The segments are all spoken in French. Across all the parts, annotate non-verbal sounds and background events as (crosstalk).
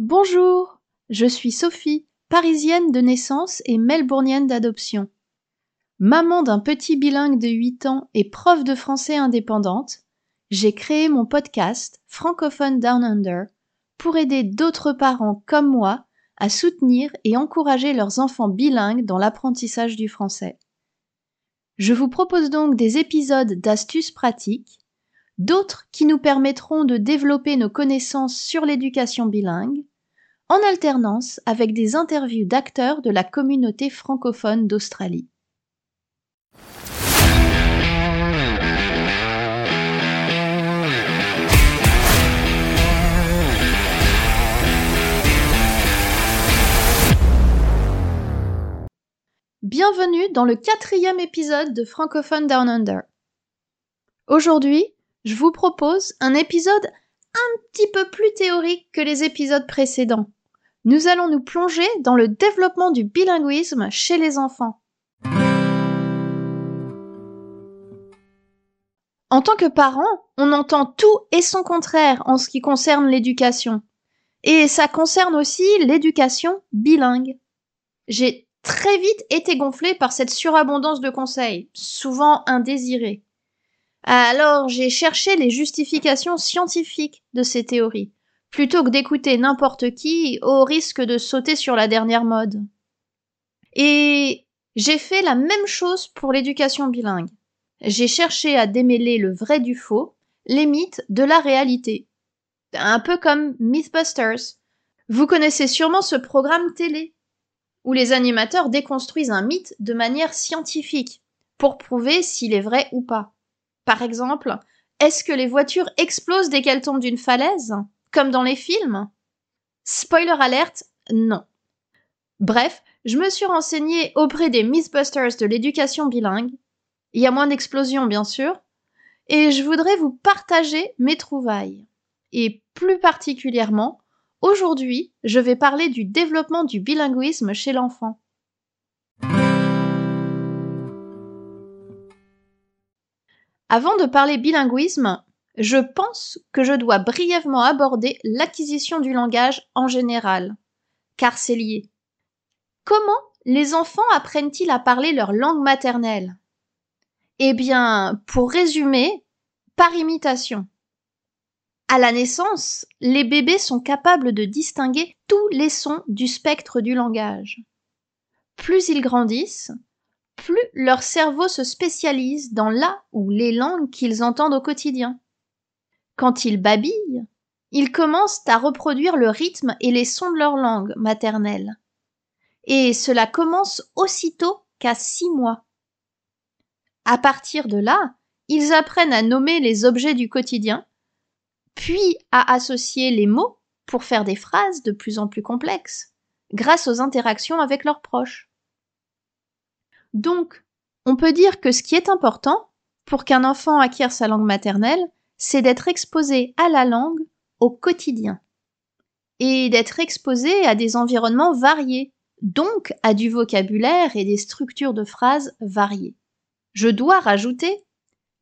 Bonjour, je suis Sophie, parisienne de naissance et melbournienne d'adoption. Maman d'un petit bilingue de 8 ans et prof de français indépendante, j'ai créé mon podcast Francophone Down Under pour aider d'autres parents comme moi à soutenir et encourager leurs enfants bilingues dans l'apprentissage du français. Je vous propose donc des épisodes d'astuces pratiques, d'autres qui nous permettront de développer nos connaissances sur l'éducation bilingue, en alternance avec des interviews d'acteurs de la communauté francophone d'Australie. Bienvenue dans le quatrième épisode de Francophone Down Under. Aujourd'hui, je vous propose un épisode un petit peu plus théorique que les épisodes précédents. Nous allons nous plonger dans le développement du bilinguisme chez les enfants. En tant que parent, on entend tout et son contraire en ce qui concerne l'éducation. Et ça concerne aussi l'éducation bilingue. J'ai très vite été gonflé par cette surabondance de conseils, souvent indésirés. Alors j'ai cherché les justifications scientifiques de ces théories, plutôt que d'écouter n'importe qui au risque de sauter sur la dernière mode. Et j'ai fait la même chose pour l'éducation bilingue. J'ai cherché à démêler le vrai du faux, les mythes de la réalité. Un peu comme Mythbusters. Vous connaissez sûrement ce programme télé où les animateurs déconstruisent un mythe de manière scientifique pour prouver s'il est vrai ou pas. Par exemple, est-ce que les voitures explosent dès qu'elles tombent d'une falaise, comme dans les films Spoiler alerte, non. Bref, je me suis renseignée auprès des Mythbusters de l'éducation bilingue. Il y a moins d'explosions, bien sûr. Et je voudrais vous partager mes trouvailles. Et plus particulièrement, Aujourd'hui, je vais parler du développement du bilinguisme chez l'enfant. Avant de parler bilinguisme, je pense que je dois brièvement aborder l'acquisition du langage en général, car c'est lié. Comment les enfants apprennent-ils à parler leur langue maternelle? Eh bien, pour résumer, par imitation. À la naissance, les bébés sont capables de distinguer tous les sons du spectre du langage. Plus ils grandissent, plus leur cerveau se spécialise dans la ou les langues qu'ils entendent au quotidien. Quand ils babillent, ils commencent à reproduire le rythme et les sons de leur langue maternelle. Et cela commence aussitôt qu'à six mois. À partir de là, ils apprennent à nommer les objets du quotidien puis à associer les mots pour faire des phrases de plus en plus complexes, grâce aux interactions avec leurs proches. Donc, on peut dire que ce qui est important pour qu'un enfant acquiert sa langue maternelle, c'est d'être exposé à la langue au quotidien et d'être exposé à des environnements variés, donc à du vocabulaire et des structures de phrases variées. Je dois rajouter,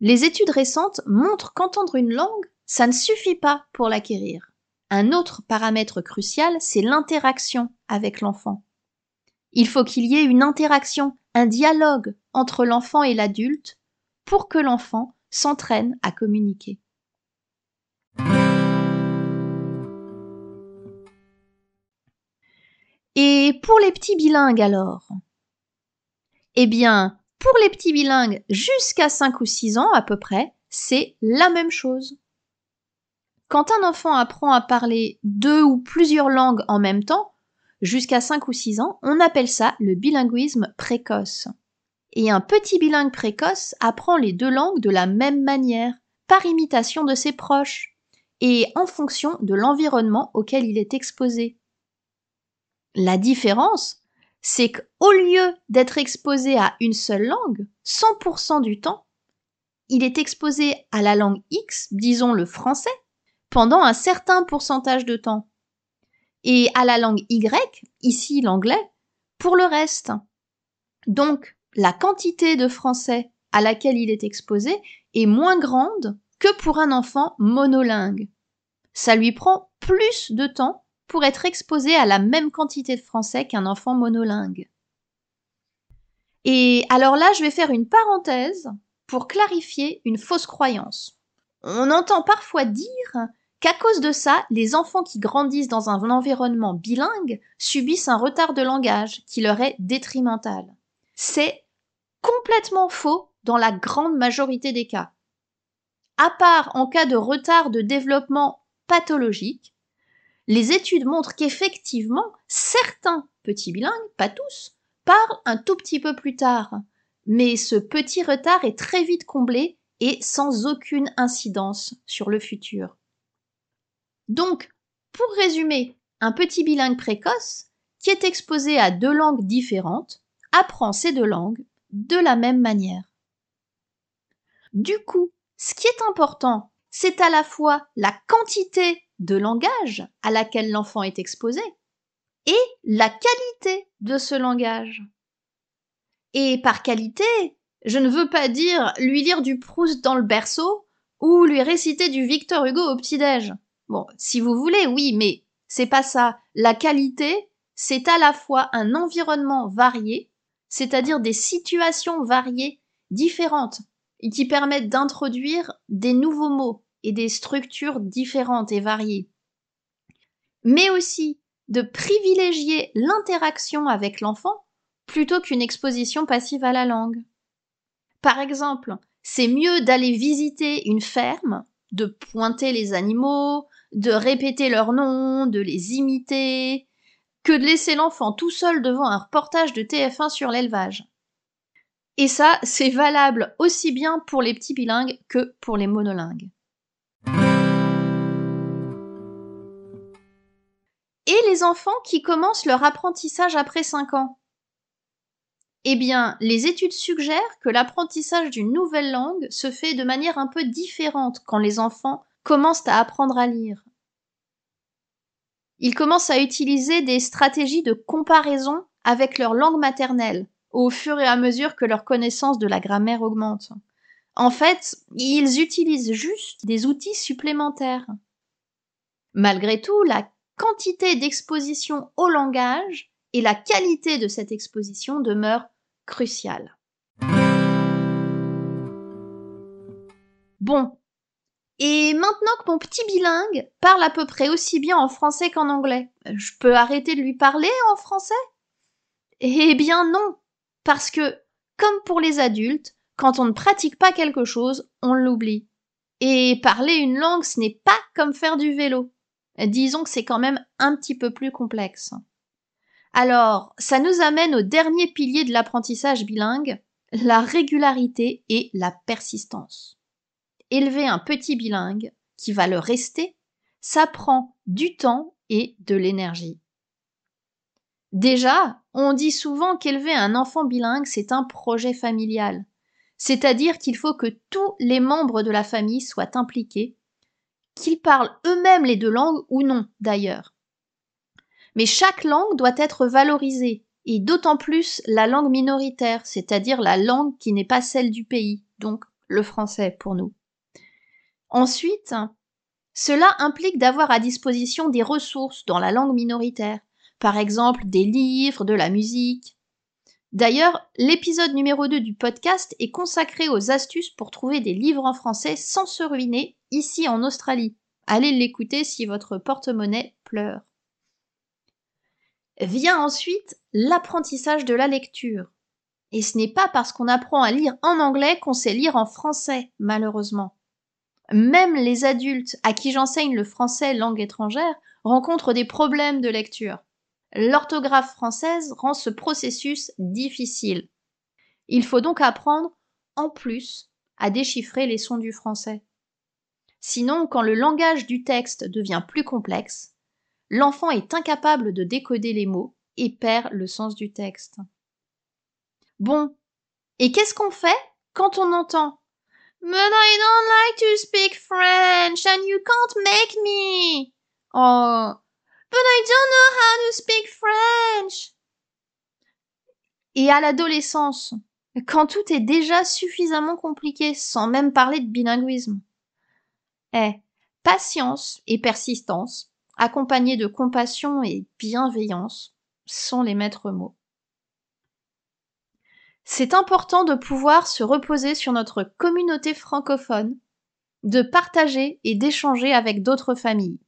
les études récentes montrent qu'entendre une langue ça ne suffit pas pour l'acquérir. Un autre paramètre crucial, c'est l'interaction avec l'enfant. Il faut qu'il y ait une interaction, un dialogue entre l'enfant et l'adulte pour que l'enfant s'entraîne à communiquer. Et pour les petits bilingues alors? Eh bien, pour les petits bilingues jusqu'à 5 ou 6 ans à peu près, c'est la même chose. Quand un enfant apprend à parler deux ou plusieurs langues en même temps, jusqu'à 5 ou 6 ans, on appelle ça le bilinguisme précoce. Et un petit bilingue précoce apprend les deux langues de la même manière, par imitation de ses proches, et en fonction de l'environnement auquel il est exposé. La différence, c'est qu'au lieu d'être exposé à une seule langue, 100% du temps, il est exposé à la langue X, disons le français, pendant un certain pourcentage de temps. Et à la langue Y, ici l'anglais, pour le reste. Donc, la quantité de français à laquelle il est exposé est moins grande que pour un enfant monolingue. Ça lui prend plus de temps pour être exposé à la même quantité de français qu'un enfant monolingue. Et alors là, je vais faire une parenthèse pour clarifier une fausse croyance. On entend parfois dire qu'à cause de ça, les enfants qui grandissent dans un environnement bilingue subissent un retard de langage qui leur est détrimental. C'est complètement faux dans la grande majorité des cas. À part en cas de retard de développement pathologique, les études montrent qu'effectivement, certains petits bilingues, pas tous, parlent un tout petit peu plus tard. Mais ce petit retard est très vite comblé et sans aucune incidence sur le futur. Donc, pour résumer, un petit bilingue précoce, qui est exposé à deux langues différentes, apprend ces deux langues de la même manière. Du coup, ce qui est important, c'est à la fois la quantité de langage à laquelle l'enfant est exposé et la qualité de ce langage. Et par qualité, je ne veux pas dire lui lire du Proust dans le berceau ou lui réciter du Victor Hugo au petit-déj. Bon, si vous voulez, oui, mais c'est pas ça. La qualité, c'est à la fois un environnement varié, c'est-à-dire des situations variées, différentes, et qui permettent d'introduire des nouveaux mots et des structures différentes et variées. Mais aussi de privilégier l'interaction avec l'enfant plutôt qu'une exposition passive à la langue. Par exemple, c'est mieux d'aller visiter une ferme, de pointer les animaux, de répéter leurs noms, de les imiter, que de laisser l'enfant tout seul devant un reportage de TF1 sur l'élevage. Et ça, c'est valable aussi bien pour les petits bilingues que pour les monolingues. Et les enfants qui commencent leur apprentissage après 5 ans Eh bien, les études suggèrent que l'apprentissage d'une nouvelle langue se fait de manière un peu différente quand les enfants commencent à apprendre à lire. Ils commencent à utiliser des stratégies de comparaison avec leur langue maternelle, au fur et à mesure que leur connaissance de la grammaire augmente. En fait, ils utilisent juste des outils supplémentaires. Malgré tout, la quantité d'exposition au langage et la qualité de cette exposition demeurent cruciales. Bon, et maintenant que mon petit bilingue parle à peu près aussi bien en français qu'en anglais, je peux arrêter de lui parler en français? Eh bien non, parce que, comme pour les adultes, quand on ne pratique pas quelque chose, on l'oublie. Et parler une langue, ce n'est pas comme faire du vélo. Disons que c'est quand même un petit peu plus complexe. Alors, ça nous amène au dernier pilier de l'apprentissage bilingue, la régularité et la persistance élever un petit bilingue, qui va le rester, ça prend du temps et de l'énergie. Déjà, on dit souvent qu'élever un enfant bilingue, c'est un projet familial. C'est-à-dire qu'il faut que tous les membres de la famille soient impliqués, qu'ils parlent eux-mêmes les deux langues ou non d'ailleurs. Mais chaque langue doit être valorisée, et d'autant plus la langue minoritaire, c'est-à-dire la langue qui n'est pas celle du pays, donc le français pour nous. Ensuite, cela implique d'avoir à disposition des ressources dans la langue minoritaire, par exemple des livres, de la musique. D'ailleurs, l'épisode numéro 2 du podcast est consacré aux astuces pour trouver des livres en français sans se ruiner ici en Australie. Allez l'écouter si votre porte-monnaie pleure. Vient ensuite l'apprentissage de la lecture. Et ce n'est pas parce qu'on apprend à lire en anglais qu'on sait lire en français, malheureusement. Même les adultes à qui j'enseigne le français langue étrangère rencontrent des problèmes de lecture. L'orthographe française rend ce processus difficile. Il faut donc apprendre, en plus, à déchiffrer les sons du français. Sinon, quand le langage du texte devient plus complexe, l'enfant est incapable de décoder les mots et perd le sens du texte. Bon, et qu'est-ce qu'on fait quand on entend But I don't like to speak French and you can't make me. Oh, I don't know how to speak French. Et à l'adolescence, quand tout est déjà suffisamment compliqué, sans même parler de bilinguisme. Eh, patience et persistance, accompagnés de compassion et bienveillance, sont les maîtres mots. C'est important de pouvoir se reposer sur notre communauté francophone, de partager et d'échanger avec d'autres familles.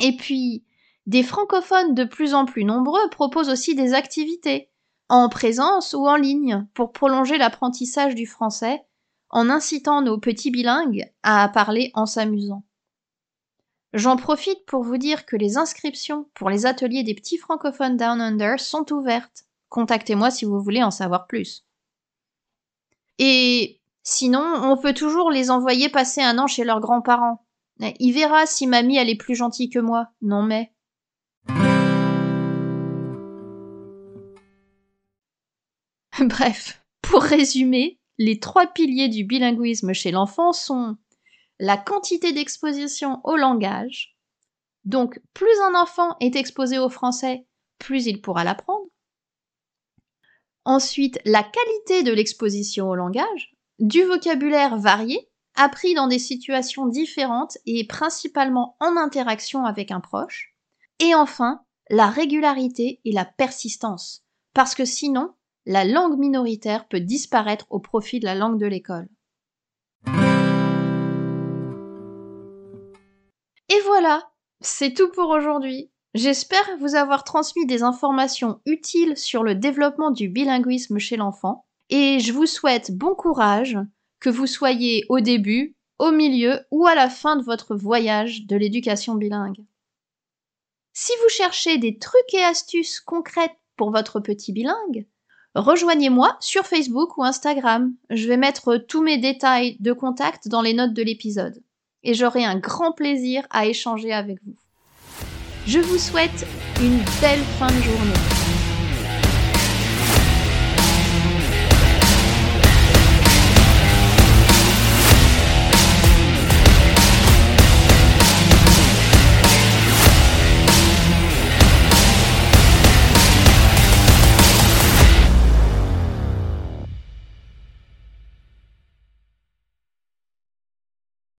Et puis, des francophones de plus en plus nombreux proposent aussi des activités, en présence ou en ligne, pour prolonger l'apprentissage du français, en incitant nos petits bilingues à parler en s'amusant. J'en profite pour vous dire que les inscriptions pour les ateliers des petits francophones Down Under sont ouvertes. Contactez-moi si vous voulez en savoir plus. Et sinon, on peut toujours les envoyer passer un an chez leurs grands-parents. Il verra si mamie elle est plus gentille que moi. Non mais. (laughs) Bref, pour résumer, les trois piliers du bilinguisme chez l'enfant sont la quantité d'exposition au langage. Donc, plus un enfant est exposé au français, plus il pourra l'apprendre. Ensuite, la qualité de l'exposition au langage, du vocabulaire varié, appris dans des situations différentes et principalement en interaction avec un proche. Et enfin, la régularité et la persistance, parce que sinon, la langue minoritaire peut disparaître au profit de la langue de l'école. Et voilà, c'est tout pour aujourd'hui. J'espère vous avoir transmis des informations utiles sur le développement du bilinguisme chez l'enfant, et je vous souhaite bon courage, que vous soyez au début, au milieu ou à la fin de votre voyage de l'éducation bilingue. Si vous cherchez des trucs et astuces concrètes pour votre petit bilingue, rejoignez-moi sur Facebook ou Instagram. Je vais mettre tous mes détails de contact dans les notes de l'épisode et j'aurai un grand plaisir à échanger avec vous. Je vous souhaite une belle fin de journée.